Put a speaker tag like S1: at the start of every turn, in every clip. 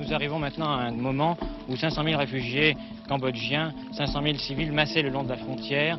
S1: Nous arrivons maintenant à un moment où 500 000 réfugiés cambodgiens, 500 000 civils massés le long de la frontière,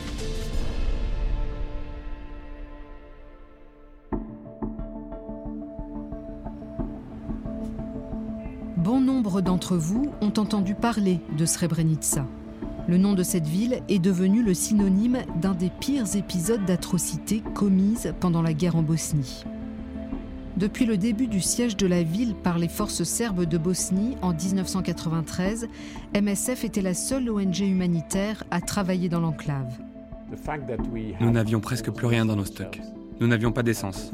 S2: Nombre d'entre vous ont entendu parler de Srebrenica. Le nom de cette ville est devenu le synonyme d'un des pires épisodes d'atrocités commises pendant la guerre en Bosnie. Depuis le début du siège de la ville par les forces serbes de Bosnie en 1993, MSF était la seule ONG humanitaire à travailler dans l'enclave.
S3: Nous n'avions presque plus rien dans nos stocks. Nous n'avions pas d'essence,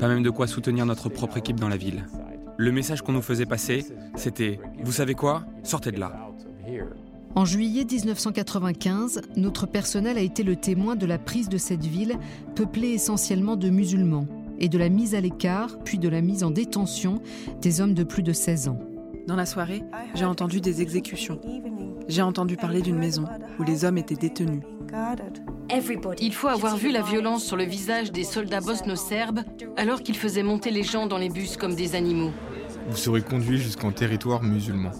S3: pas même de quoi soutenir notre propre équipe dans la ville. Le message qu'on nous faisait passer, c'était ⁇ Vous savez quoi? Sortez de là !⁇
S2: En juillet 1995, notre personnel a été le témoin de la prise de cette ville, peuplée essentiellement de musulmans, et de la mise à l'écart, puis de la mise en détention des hommes de plus de 16 ans.
S4: Dans la soirée, j'ai entendu des exécutions. J'ai entendu parler d'une maison où les hommes étaient détenus.
S5: Il faut avoir vu la violence sur le visage des soldats bosno-serbes alors qu'ils faisaient monter les gens dans les bus comme des animaux.
S6: Vous serez conduit jusqu'en territoire musulman.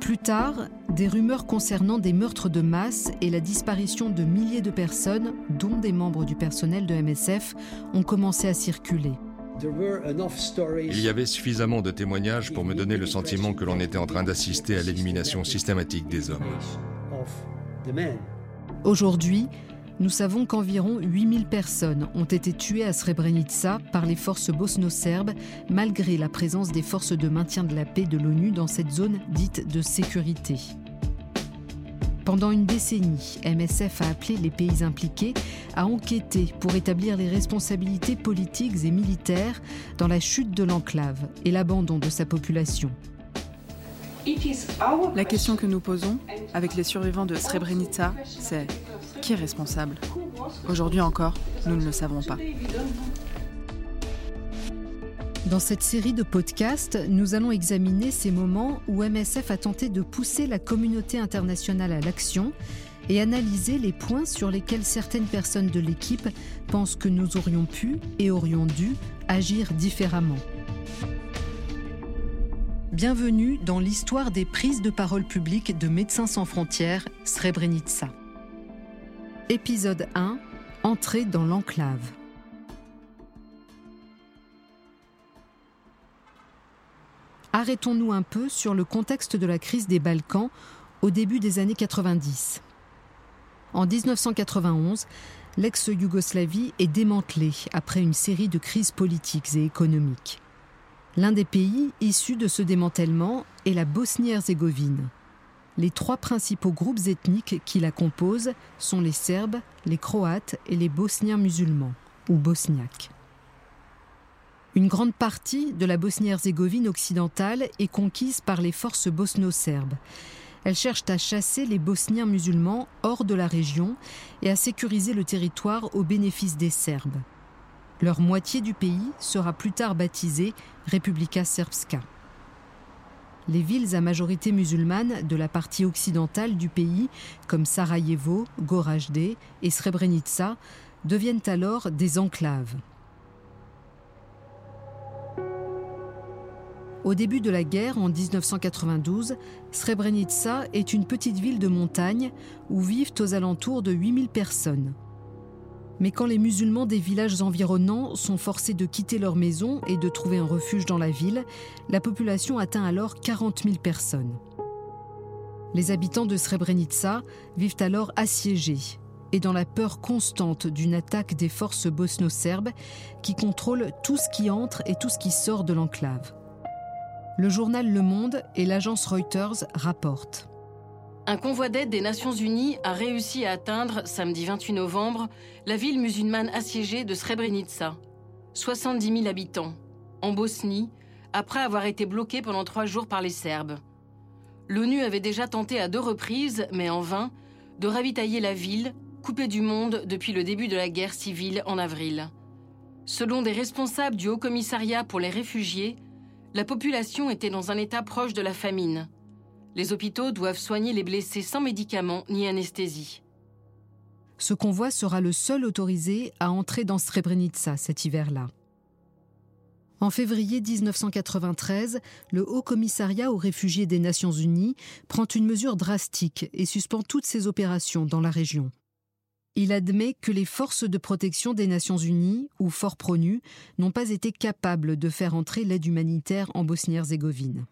S2: Plus tard, des rumeurs concernant des meurtres de masse et la disparition de milliers de personnes, dont des membres du personnel de MSF, ont commencé à circuler.
S7: Il y avait suffisamment de témoignages pour me donner le sentiment que l'on était en train d'assister à l'élimination systématique des hommes.
S2: Aujourd'hui, nous savons qu'environ 8000 personnes ont été tuées à Srebrenica par les forces bosno-serbes, malgré la présence des forces de maintien de la paix de l'ONU dans cette zone dite de sécurité. Pendant une décennie, MSF a appelé les pays impliqués à enquêter pour établir les responsabilités politiques et militaires dans la chute de l'enclave et l'abandon de sa population.
S4: La question que nous posons avec les survivants de Srebrenica, c'est qui est responsable Aujourd'hui encore, nous ne le savons pas.
S2: Dans cette série de podcasts, nous allons examiner ces moments où MSF a tenté de pousser la communauté internationale à l'action et analyser les points sur lesquels certaines personnes de l'équipe pensent que nous aurions pu et aurions dû agir différemment. Bienvenue dans l'histoire des prises de parole publiques de Médecins sans frontières, Srebrenica. Épisode 1 Entrée dans l'enclave. Arrêtons-nous un peu sur le contexte de la crise des Balkans au début des années 90. En 1991, l'ex-Yougoslavie est démantelée après une série de crises politiques et économiques. L'un des pays issus de ce démantèlement est la Bosnie-Herzégovine. Les trois principaux groupes ethniques qui la composent sont les Serbes, les Croates et les Bosniens musulmans, ou bosniaques. Une grande partie de la Bosnie-Herzégovine occidentale est conquise par les forces bosno-serbes. Elles cherchent à chasser les Bosniens musulmans hors de la région et à sécuriser le territoire au bénéfice des Serbes. Leur moitié du pays sera plus tard baptisée Republika Srpska. Les villes à majorité musulmane de la partie occidentale du pays, comme Sarajevo, Gorazde et Srebrenica, deviennent alors des enclaves. Au début de la guerre, en 1992, Srebrenica est une petite ville de montagne où vivent aux alentours de 8000 personnes. Mais quand les musulmans des villages environnants sont forcés de quitter leur maison et de trouver un refuge dans la ville, la population atteint alors 40 000 personnes. Les habitants de Srebrenica vivent alors assiégés et dans la peur constante d'une attaque des forces bosno-serbes qui contrôlent tout ce qui entre et tout ce qui sort de l'enclave. Le journal Le Monde et l'agence Reuters rapportent.
S5: Un convoi d'aide des Nations Unies a réussi à atteindre, samedi 28 novembre, la ville musulmane assiégée de Srebrenica. 70 000 habitants, en Bosnie, après avoir été bloquée pendant trois jours par les Serbes. l'ONU avait déjà tenté à deux reprises, mais en vain, de ravitailler la ville, coupée du monde depuis le début de la guerre civile en avril. Selon des responsables du Haut Commissariat pour les réfugiés, la population était dans un état proche de la famine. Les hôpitaux doivent soigner les blessés sans médicaments ni anesthésie.
S2: Ce convoi sera le seul autorisé à entrer dans Srebrenica cet hiver-là. En février 1993, le Haut Commissariat aux réfugiés des Nations Unies prend une mesure drastique et suspend toutes ses opérations dans la région. Il admet que les forces de protection des Nations Unies, ou Fort Pronu, n'ont pas été capables de faire entrer l'aide humanitaire en Bosnie-Herzégovine.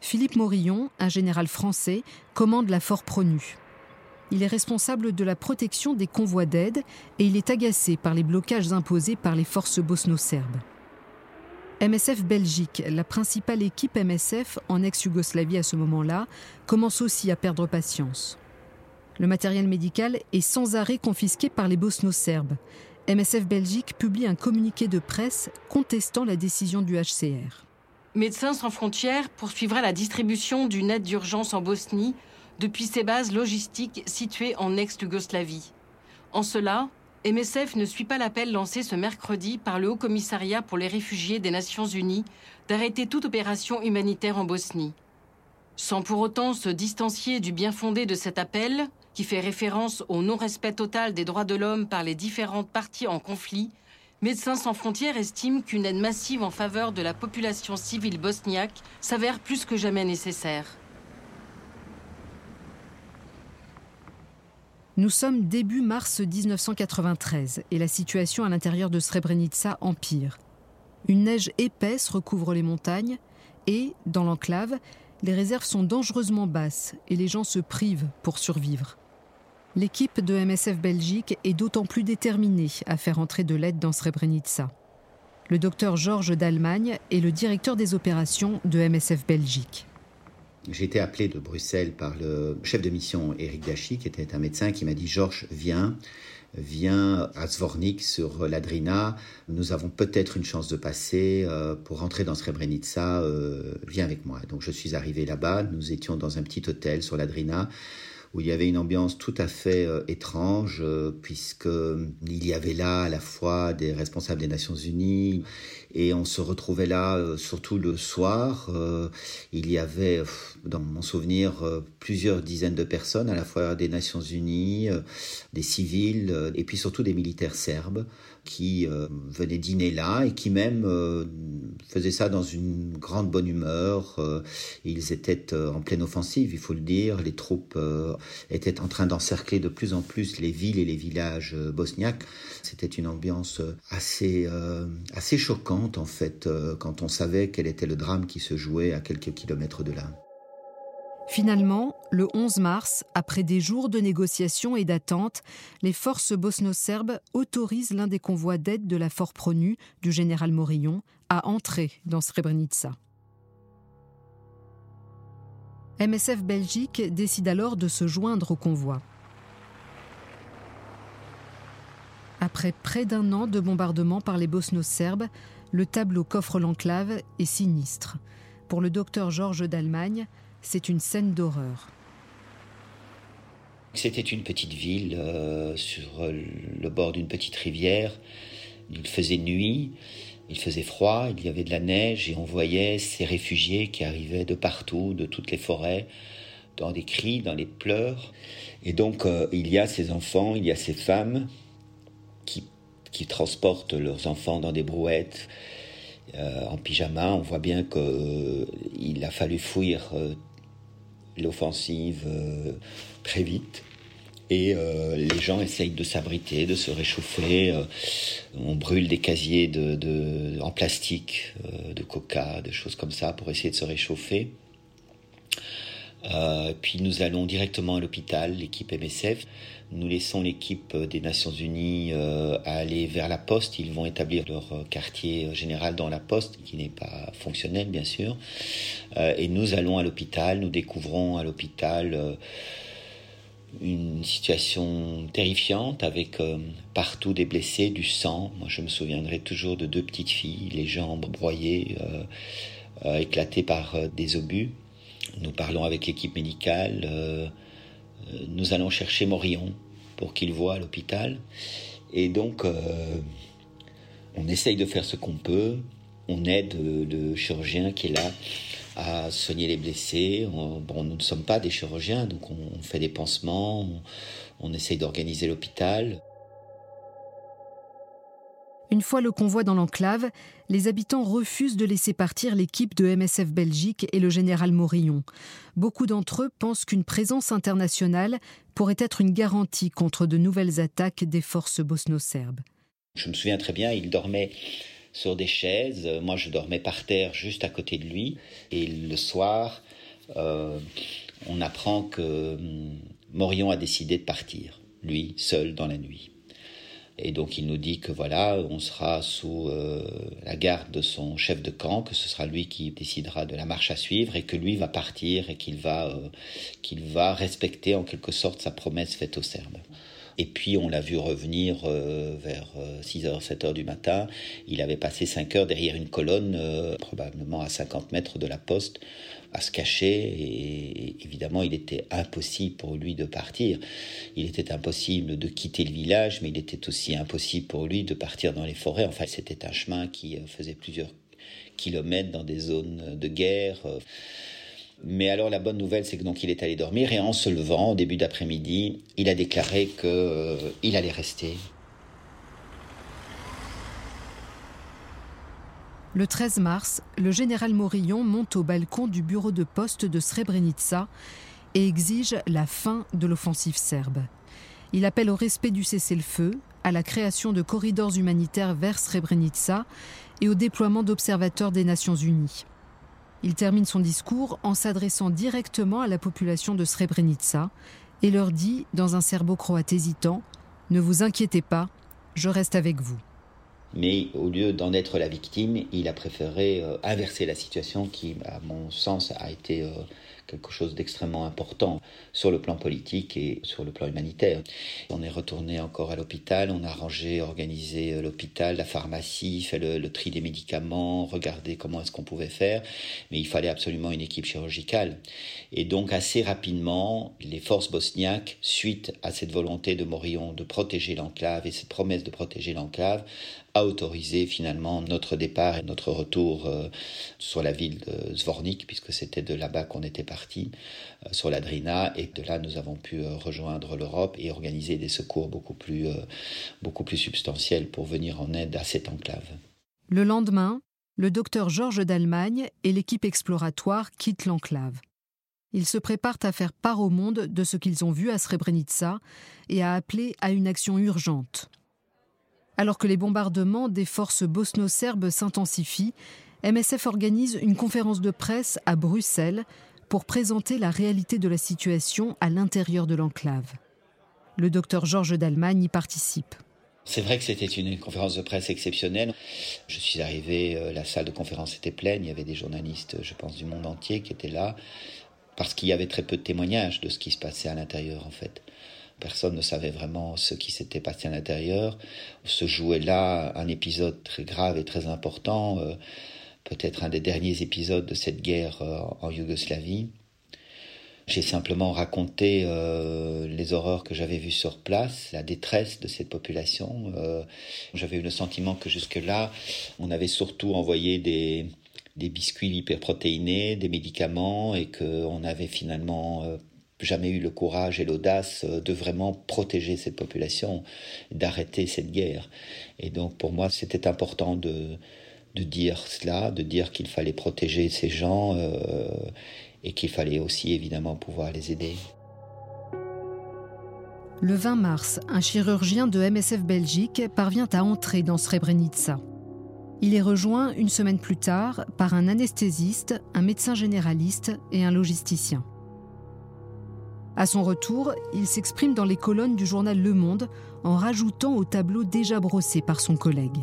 S2: Philippe Morillon, un général français, commande la Fort Pronu. Il est responsable de la protection des convois d'aide et il est agacé par les blocages imposés par les forces bosno-serbes. MSF Belgique, la principale équipe MSF en ex-Yougoslavie à ce moment-là, commence aussi à perdre patience. Le matériel médical est sans arrêt confisqué par les bosno-serbes. MSF Belgique publie un communiqué de presse contestant la décision du HCR.
S5: Médecins sans frontières poursuivra la distribution d'une aide d'urgence en Bosnie depuis ses bases logistiques situées en ex-Yougoslavie. En cela, MSF ne suit pas l'appel lancé ce mercredi par le Haut Commissariat pour les réfugiés des Nations Unies d'arrêter toute opération humanitaire en Bosnie. Sans pour autant se distancier du bien fondé de cet appel, qui fait référence au non-respect total des droits de l'homme par les différentes parties en conflit, Médecins sans frontières estime qu'une aide massive en faveur de la population civile bosniaque s'avère plus que jamais nécessaire.
S2: Nous sommes début mars 1993 et la situation à l'intérieur de Srebrenica empire. Une neige épaisse recouvre les montagnes et, dans l'enclave, les réserves sont dangereusement basses et les gens se privent pour survivre. L'équipe de MSF Belgique est d'autant plus déterminée à faire entrer de l'aide dans Srebrenica. Le docteur Georges d'Allemagne est le directeur des opérations de MSF Belgique.
S8: J'ai été appelé de Bruxelles par le chef de mission Eric Dachi, qui était un médecin, qui m'a dit Georges, viens, viens à Zvornik sur l'Adrina. Nous avons peut-être une chance de passer euh, pour rentrer dans Srebrenica. Euh, viens avec moi. Donc je suis arrivé là-bas. Nous étions dans un petit hôtel sur l'Adrina où il y avait une ambiance tout à fait euh, étrange, puisque il y avait là à la fois des responsables des Nations Unies, et on se retrouvait là, euh, surtout le soir. Euh, il y avait, dans mon souvenir, euh, plusieurs dizaines de personnes, à la fois des Nations Unies, des civils, et puis surtout des militaires serbes qui venaient dîner là et qui même faisaient ça dans une grande bonne humeur. ils étaient en pleine offensive, il faut le dire. Les troupes étaient en train d'encercler de plus en plus les villes et les villages bosniaques. C'était une ambiance assez, assez choquante en fait euh, quand on savait quel était le drame qui se jouait à quelques kilomètres de là.
S2: Finalement, le 11 mars, après des jours de négociations et d'attente, les forces bosno-serbes autorisent l'un des convois d'aide de la Fort Pronu du général Morillon à entrer dans Srebrenica. MSF Belgique décide alors de se joindre au convoi. Après près d'un an de bombardement par les bosno-serbes, le tableau qu'offre l'enclave est sinistre. Pour le docteur Georges d'Allemagne, c'est une scène d'horreur.
S8: C'était une petite ville euh, sur le bord d'une petite rivière. Il faisait nuit, il faisait froid, il y avait de la neige et on voyait ces réfugiés qui arrivaient de partout, de toutes les forêts, dans des cris, dans les pleurs. Et donc euh, il y a ces enfants, il y a ces femmes qui qui transportent leurs enfants dans des brouettes euh, en pyjama. On voit bien qu'il euh, a fallu fuir euh, l'offensive très vite. Et les gens essayent de s'abriter, de se réchauffer. on brûle des casiers de, en plastique, de coca, des choses comme ça pour essayer de se réchauffer. Puis nous allons directement à l'hôpital, l'équipe MSF. Nous laissons l'équipe des Nations Unies euh, aller vers la poste. Ils vont établir leur euh, quartier général dans la poste, qui n'est pas fonctionnel bien sûr. Euh, et nous allons à l'hôpital. Nous découvrons à l'hôpital une situation terrifiante avec partout des blessés, du sang. Moi, je me souviendrai toujours de deux petites filles, les jambes broyées, éclatées par des obus. Nous parlons avec l'équipe médicale. Euh, nous allons chercher Morillon pour qu'il voit à l'hôpital. Et donc, on essaye de faire ce qu'on peut. On aide le chirurgien qui est là à soigner les blessés. bon, nous ne sommes pas des chirurgiens, donc on, fait des pansements, on, on essaye d'organiser l'hôpital.
S2: Une fois le convoi dans l'enclave, les habitants refusent de laisser partir l'équipe de MSF Belgique et le général Morillon. Beaucoup d'entre eux pensent qu'une présence internationale pourrait être une garantie contre de nouvelles attaques des forces bosno-serbes.
S8: Je me souviens très bien, il dormait sur des chaises. Moi, je dormais par terre juste à côté de lui. Et le soir, euh, on apprend que hum, Morion a décidé de partir, lui, seul dans la nuit. Et donc il nous dit que voilà, on sera sous euh, la garde de son chef de camp, que ce sera lui qui décidera de la marche à suivre et que lui va partir et qu'il va, euh, qu'il va respecter en quelque sorte sa promesse faite aux Serbes. Et puis on l'a vu revenir euh, vers 6h, euh, 7h du matin. Il avait passé 5 heures derrière une colonne, euh, probablement à 50 mètres de la poste, à se cacher. Et évidemment, il était impossible pour lui de partir. Il était impossible de quitter le village, mais il était aussi impossible pour lui de partir dans les forêts. Enfin, c'était un chemin qui faisait plusieurs kilomètres dans des zones de guerre. Mais alors la bonne nouvelle, c'est que donc il est allé dormir et en se levant au début d'après-midi, il a déclaré qu'il euh, allait rester.
S2: Le 13 mars, le général Morillon monte au balcon du bureau de poste de Srebrenica et exige la fin de l'offensive serbe. Il appelle au respect du cessez-le-feu, à la création de corridors humanitaires vers Srebrenica et au déploiement d'observateurs des Nations Unies. Il termine son discours en s'adressant directement à la population de Srebrenica et leur dit, dans un serbo-croate hésitant Ne vous inquiétez pas, je reste avec vous.
S8: Mais au lieu d'en être la victime, il a préféré euh, inverser la situation qui, à mon sens, a été euh, quelque chose d'extrêmement important sur le plan politique et sur le plan humanitaire. On est retourné encore à l'hôpital, on a rangé, organisé euh, l'hôpital, la pharmacie, fait le, tri des médicaments, regardé comment est-ce qu'on pouvait faire, mais il fallait absolument une équipe chirurgicale. Et donc assez rapidement, les forces bosniaques, suite à cette volonté de Morillon de protéger l'enclave et cette promesse de protéger l'enclave, a autorisé finalement notre départ et notre retour euh, sur la ville de Zvornik, puisque c'était de là-bas qu'on était parti, euh, sur la Drina, et de là nous avons pu euh, rejoindre l'Europe et organiser des secours beaucoup plus, beaucoup plus substantiels pour venir en aide à cette enclave.
S2: Le lendemain, le docteur Georges d'Allemagne et l'équipe exploratoire quittent l'enclave. Ils se préparent à faire part au monde de ce qu'ils ont vu à Srebrenica et à appeler à une action urgente. Alors que les bombardements des forces bosno-serbes s'intensifient, MSF organise une conférence de presse à Bruxelles pour présenter la réalité de la situation à l'intérieur de l'enclave. Le docteur Georges d'Allemagne y participe.
S8: C'est vrai que c'était une conférence de presse exceptionnelle. Je suis arrivé, euh, la salle de conférence était pleine, il y avait des journalistes, je pense, du monde entier qui étaient là, parce qu'il y avait très peu de témoignages de ce qui se passait à l'intérieur, en fait. Personne ne savait vraiment ce qui s'était passé à l'intérieur. Se jouait là un épisode très grave et très important, euh, peut-être un des derniers épisodes de cette guerre euh, en Yougoslavie. J'ai simplement raconté euh, les horreurs que j'avais vues sur place, la détresse de cette population. j'avais eu le sentiment que jusque-là, on avait surtout envoyé des, des biscuits hyperprotéinés, des médicaments, et qu'on avait finalement jamais eu le courage et l'audace euh, de vraiment protéger cette population, d'arrêter cette guerre. Et donc pour moi, c'était important de, dire cela, de dire qu'il fallait protéger ces gens euh, et qu'il fallait aussi évidemment pouvoir les aider.
S2: Le 20 mars, un chirurgien de MSF Belgique parvient à entrer dans Srebrenica. Il est rejoint une semaine plus tard par un anesthésiste, un médecin généraliste et un logisticien. À son retour, il s'exprime dans les colonnes du journal Le Monde en rajoutant au tableau déjà brossé par son collègue.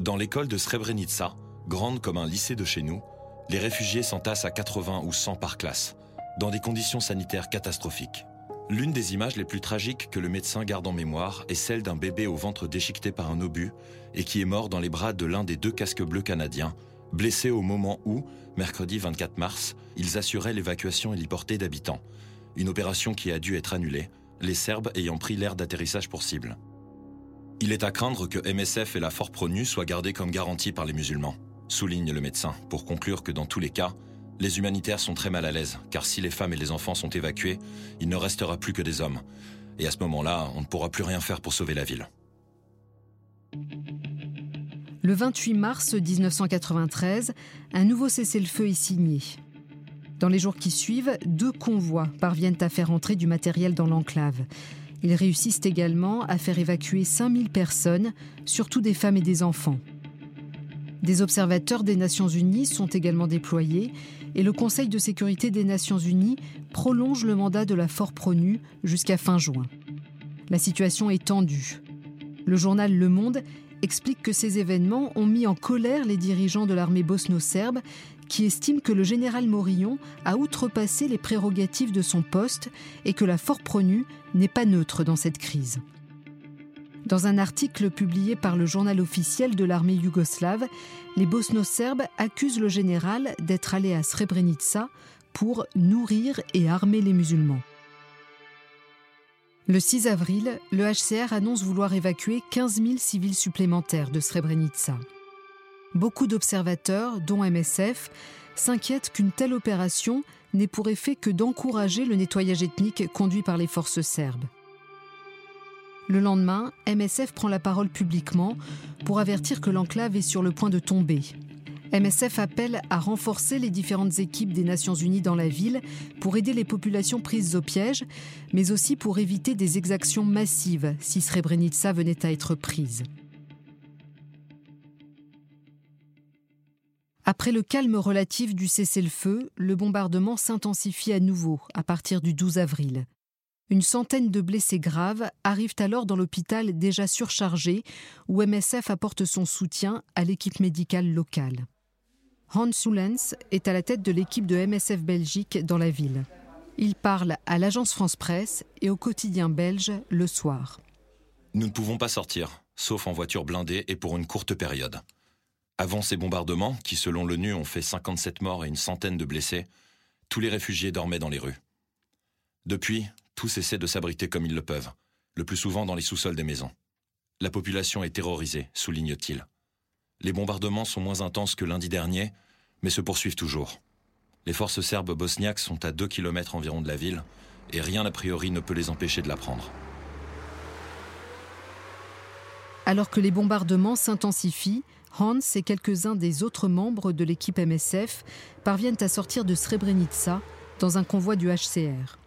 S9: Dans l'école de Srebrenica, grande comme un lycée de chez nous, les réfugiés s'entassent à 80 ou 100 par classe, dans des conditions sanitaires catastrophiques. L'une des images les plus tragiques que le médecin garde en mémoire est celle d'un bébé au ventre déchiqueté par un obus et qui est mort dans les bras de l'un des deux casques bleus canadiens, blessé au moment où, mercredi 24 mars, ils assuraient l'évacuation héliportée d'habitants. Une opération qui a dû être annulée, les Serbes ayant pris l'air d'atterrissage pour cible. Il est à craindre que MSF et la Fort Pronu soient gardés comme garantie par les musulmans, souligne le médecin, pour conclure que dans tous les cas, les humanitaires sont très mal à l'aise, car si les femmes et les enfants sont évacués, il ne restera plus que des hommes. Et à ce moment-là, on ne pourra plus rien faire pour sauver la ville.
S2: Le 28 mars 1993, un nouveau cessez-le-feu est signé. Dans les jours qui suivent, deux convois parviennent à faire entrer du matériel dans l'enclave. Ils réussissent également à faire évacuer 5000 personnes, surtout des femmes et des enfants. Des observateurs des Nations Unies sont également déployés et le Conseil de sécurité des Nations Unies prolonge le mandat de la Fort Pronu jusqu'à fin juin. La situation est tendue. Le journal Le Monde explique que ces événements ont mis en colère les dirigeants de l'armée bosno-serbe qui estiment que le général Morillon a outrepassé les prérogatives de son poste et que la Fort Pronu n'est pas neutre dans cette crise. Dans un article publié par le journal officiel de l'armée yougoslave, les bosno-serbes accusent le général d'être allé à Srebrenica pour nourrir et armer les musulmans. Le 6 avril, le HCR annonce vouloir évacuer 15 000 civils supplémentaires de Srebrenica. Beaucoup d'observateurs, dont MSF, s'inquiètent qu'une telle opération n'ait pour effet que d'encourager le nettoyage ethnique conduit par les forces serbes. Le lendemain, MSF prend la parole publiquement pour avertir que l'enclave est sur le point de tomber. MSF appelle à renforcer les différentes équipes des Nations Unies dans la ville pour aider les populations prises au piège, mais aussi pour éviter des exactions massives si Srebrenica venait à être prise. Après le calme relatif du cessez-le-feu, le bombardement s'intensifie à nouveau à partir du 12 avril. Une centaine de blessés graves arrivent alors dans l'hôpital déjà surchargé où MSF apporte son soutien à l'équipe médicale locale. Hans Soulens est à la tête de l'équipe de MSF Belgique dans la ville. Il parle à l'agence France Presse et au quotidien belge le soir.
S9: Nous ne pouvons pas sortir, sauf en voiture blindée et pour une courte période. Avant ces bombardements, qui selon l'ONU ont fait 57 morts et une centaine de blessés, tous les réfugiés dormaient dans les rues. Depuis, tous essaient de s'abriter comme ils le peuvent, le plus souvent dans les sous-sols des maisons. La population est terrorisée, souligne-t-il. Les bombardements sont moins intenses que lundi dernier, mais se poursuivent toujours. Les forces serbes bosniaques sont à 2 km environ de la ville, et rien a priori ne peut les empêcher de la prendre.
S2: Alors que les bombardements s'intensifient, Hans et quelques-uns des autres membres de l'équipe MSF parviennent à sortir de Srebrenica dans un convoi du HCR.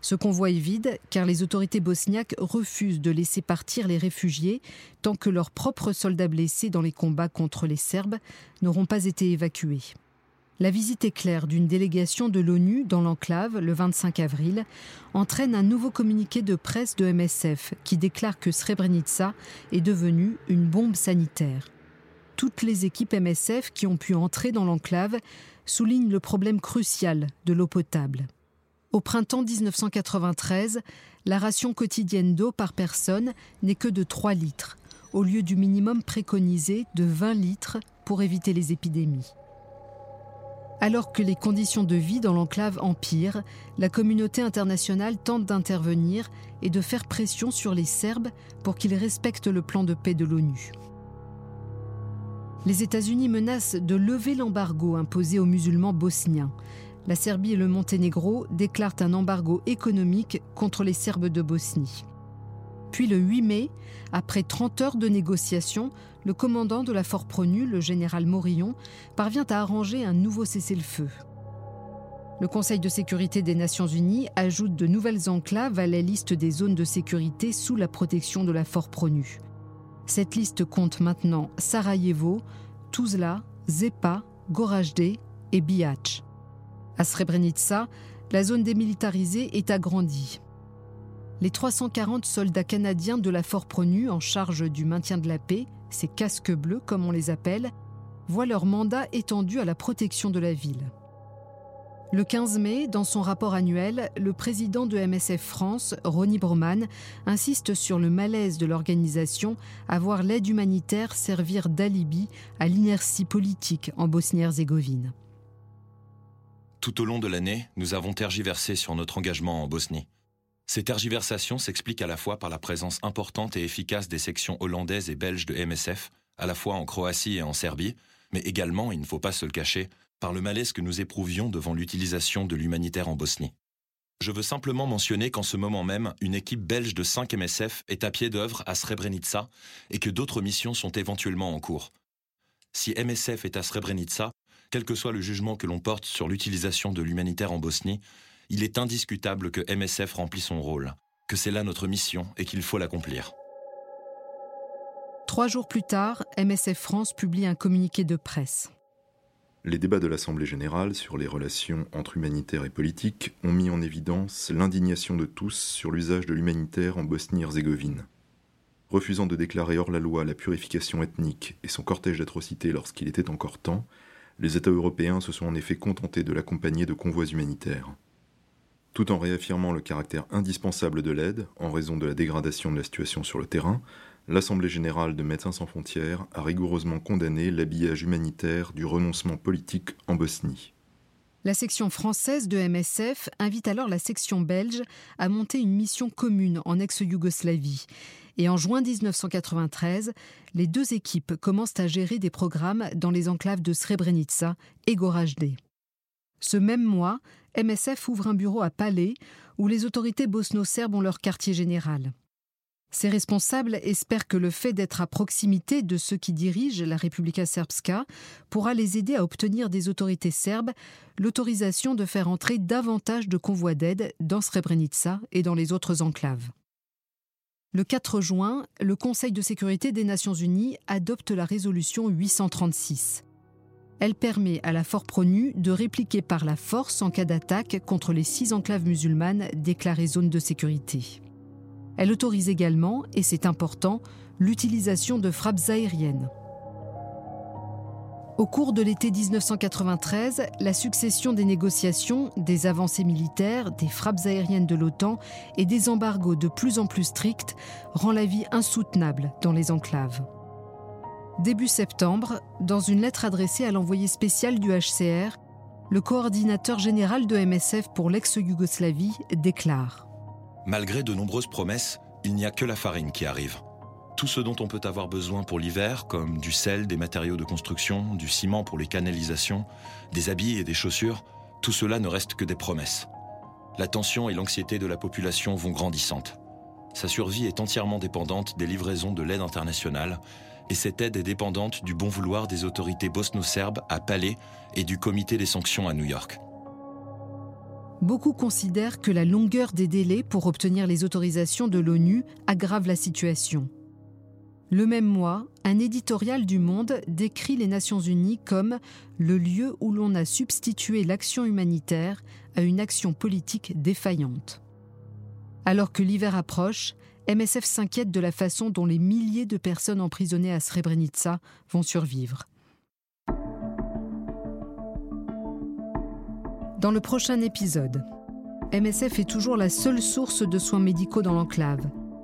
S2: Ce convoi est vide car les autorités bosniaques refusent de laisser partir les réfugiés tant que leurs propres soldats blessés dans les combats contre les Serbes n'auront pas été évacués. La visite éclair d'une délégation de l'ONU dans l'enclave le 25 avril entraîne un nouveau communiqué de presse de MSF qui déclare que Srebrenica est devenue une bombe sanitaire toutes les équipes MSF qui ont pu entrer dans l'enclave soulignent le problème crucial de l'eau potable. Au printemps 1993, la ration quotidienne d'eau par personne n'est que de 3 litres, au lieu du minimum préconisé de 20 litres pour éviter les épidémies. Alors que les conditions de vie dans l'enclave empirent, la communauté internationale tente d'intervenir et de faire pression sur les Serbes pour qu'ils respectent le plan de paix de l'ONU. Les États-Unis menacent de lever l'embargo imposé aux musulmans bosniens. La Serbie et le Monténégro déclarent un embargo économique contre les Serbes de Bosnie. Puis le 8 mai, après 30 heures de négociations, le commandant de la Fort Pronu, le général Morillon, parvient à arranger un nouveau cessez-le-feu. Le Conseil de sécurité des Nations Unies ajoute de nouvelles enclaves à la liste des zones de sécurité sous la protection de la Fort Pronu. Cette liste compte maintenant Sarajevo, Tuzla, Zepa, Goražde et Bihac. À Srebrenica, la zone démilitarisée est agrandie. Les 340 soldats canadiens de la Fort Pronu en charge du maintien de la paix, ces casques bleus comme on les appelle, voient leur mandat étendu à la protection de la ville. Le 15 mai, dans son rapport annuel, le président de MSF France, Ronny Broman, insiste sur le malaise de l'organisation à voir l'aide humanitaire servir d'alibi à l'inertie politique en Bosnie-Herzégovine.
S9: Tout au long de l'année, nous avons tergiversé sur notre engagement en Bosnie. Ces tergiversations s'expliquent à la fois par la présence importante et efficace des sections hollandaises et belges de MSF, à la fois en Croatie et en Serbie, mais également, il ne faut pas se le cacher, par le malaise que nous éprouvions devant l'utilisation de l'humanitaire en Bosnie. Je veux simplement mentionner qu'en ce moment même, une équipe belge de 5 MSF est à pied d'œuvre à Srebrenica et que d'autres missions sont éventuellement en cours. Si MSF est à Srebrenica, quel que soit le jugement que l'on porte sur l'utilisation de l'humanitaire en Bosnie, il est indiscutable que MSF remplit son rôle, que c'est là notre mission et qu'il faut l'accomplir.
S2: Trois jours plus tard, MSF France publie un communiqué de presse.
S10: Les débats de l'Assemblée générale sur les relations entre humanitaire et politique ont mis en évidence l'indignation de tous sur l'usage de l'humanitaire en Bosnie-Herzégovine. Refusant de déclarer hors la loi la purification ethnique et son cortège d'atrocités lorsqu'il était encore temps, les États européens se sont en effet contentés de l'accompagner de convois humanitaires. Tout en réaffirmant le caractère indispensable de l'aide, en raison de la dégradation de la situation sur le terrain, l'Assemblée générale de Médecins sans frontières a rigoureusement condamné l'habillage humanitaire du renoncement politique en Bosnie.
S2: La section française de MSF invite alors la section belge à monter une mission commune en ex-Yougoslavie. Et en juin 1993, les deux équipes commencent à gérer des programmes dans les enclaves de Srebrenica et Goražde. Ce même mois, MSF ouvre un bureau à Palais où les autorités bosno-serbes ont leur quartier général. Ces responsables espèrent que le fait d'être à proximité de ceux qui dirigent la Republika Srpska pourra les aider à obtenir des autorités serbes l'autorisation de faire entrer davantage de convois d'aide dans Srebrenica et dans les autres enclaves. Le 4 juin, le Conseil de sécurité des Nations Unies adopte la résolution 836. Elle permet à la Fort Pronu de répliquer par la force en cas d'attaque contre les six enclaves musulmanes déclarées zones de sécurité. Elle autorise également, et c'est important, l'utilisation de frappes aériennes. Au cours de l'été 1993, la succession des négociations, des avancées militaires, des frappes aériennes de l'OTAN et des embargos de plus en plus stricts rend la vie insoutenable dans les enclaves. Début septembre, dans une lettre adressée à l'envoyé spécial du HCR, le coordinateur général de MSF pour l'ex-Yougoslavie déclare
S9: Malgré de nombreuses promesses, il n'y a que la farine qui arrive. Tout ce dont on peut avoir besoin pour l'hiver, comme du sel, des matériaux de construction, du ciment pour les canalisations, des habits et des chaussures, tout cela ne reste que des promesses. La tension et l'anxiété de la population vont grandissantes. Sa survie est entièrement dépendante des livraisons de l'aide internationale, et cette aide est dépendante du bon vouloir des autorités bosno-serbes à Palais et du comité des sanctions à New York.
S2: Beaucoup considèrent que la longueur des délais pour obtenir les autorisations de l'ONU aggrave la situation. Le même mois, un éditorial du Monde décrit les Nations Unies comme le lieu où l'on a substitué l'action humanitaire à une action politique défaillante. Alors que l'hiver approche, MSF s'inquiète de la façon dont les milliers de personnes emprisonnées à Srebrenica vont survivre. Dans le prochain épisode, MSF est toujours la seule source de soins médicaux dans l'enclave.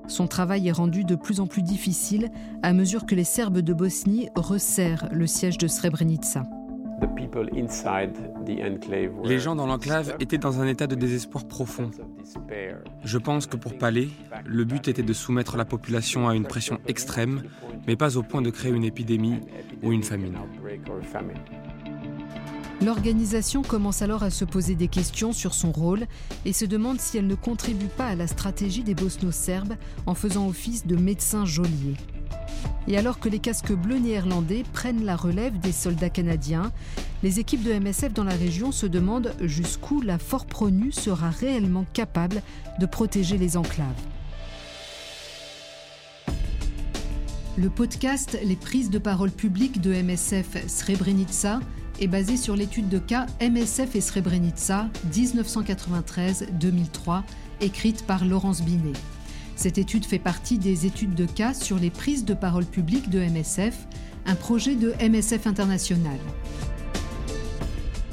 S2: Son travail est rendu de plus en plus difficile à mesure que les Serbes de Bosnie resserrent le siège de Srebrenica.
S3: Les gens dans l'enclave étaient dans un état de désespoir profond. Je pense que pour Palais, le but était de soumettre la population à une pression extrême, mais pas au point de créer une épidémie ou une famine.
S2: L'organisation commence alors à se poser des questions sur son rôle et se demande si elle ne contribue pas à la stratégie des bosno-serbes en faisant office de médecin geôlier. Et alors que les casques bleus néerlandais prennent la relève des soldats canadiens, les équipes de MSF dans la région se demandent jusqu'où la Fort Pronu sera réellement capable de protéger les enclaves. Le podcast Les prises de parole publiques de MSF Srebrenica est basé sur l'étude de cas MSF et Srebrenica 1993-2003, écrite par Laurence Binet. Cette étude fait partie des études de cas sur les prises de parole publiques de MSF, un projet de MSF International.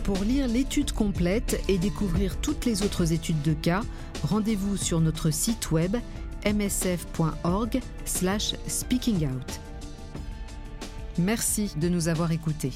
S2: Pour lire l'étude complète et découvrir toutes les autres études de cas, rendez-vous sur notre site web msf.org/speakingout. Merci de nous avoir écoutés.